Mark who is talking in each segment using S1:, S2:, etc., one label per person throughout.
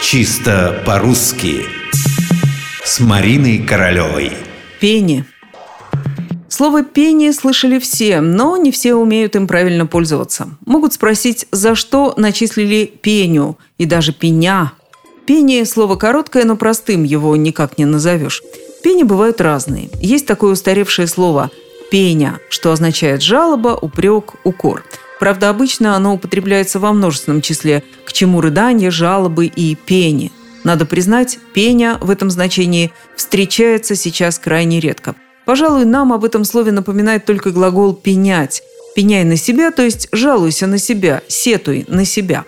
S1: Чисто по-русски С Мариной Королевой
S2: Пени. Слово «пение» слышали все, но не все умеют им правильно пользоваться. Могут спросить, за что начислили пеню и даже пеня. Пение – слово короткое, но простым его никак не назовешь. Пени бывают разные. Есть такое устаревшее слово «пеня», что означает жалоба, упрек, укор. Правда, обычно оно употребляется во множественном числе, к чему рыдания, жалобы и пени. Надо признать, пеня в этом значении встречается сейчас крайне редко. Пожалуй, нам об этом слове напоминает только глагол «пенять». «Пеняй на себя», то есть «жалуйся на себя», «сетуй на себя».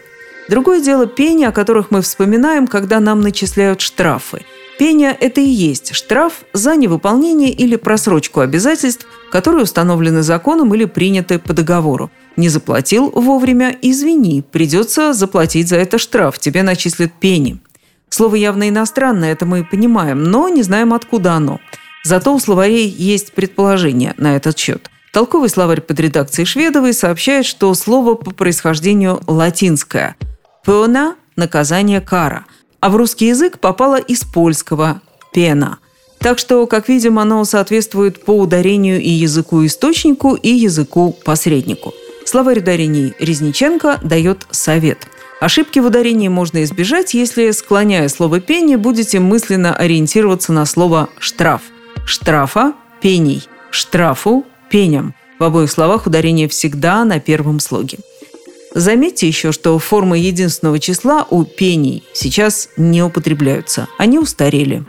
S2: Другое дело пени, о которых мы вспоминаем, когда нам начисляют штрафы. Пеня – это и есть штраф за невыполнение или просрочку обязательств, которые установлены законом или приняты по договору. Не заплатил вовремя – извини, придется заплатить за это штраф, тебе начислят пени. Слово явно иностранное, это мы понимаем, но не знаем, откуда оно. Зато у словарей есть предположение на этот счет. Толковый словарь под редакцией Шведовой сообщает, что слово по происхождению латинское – «пена» – наказание кара, а в русский язык попало из польского «пена». Так что, как видим, оно соответствует по ударению и языку-источнику, и языку-посреднику. Словарь ударений Резниченко дает совет. Ошибки в ударении можно избежать, если, склоняя слово «пение», будете мысленно ориентироваться на слово «штраф». Штрафа – пений, штрафу – пеням. В обоих словах ударение всегда на первом слоге. Заметьте еще, что формы единственного числа у пений сейчас не употребляются. Они устарели.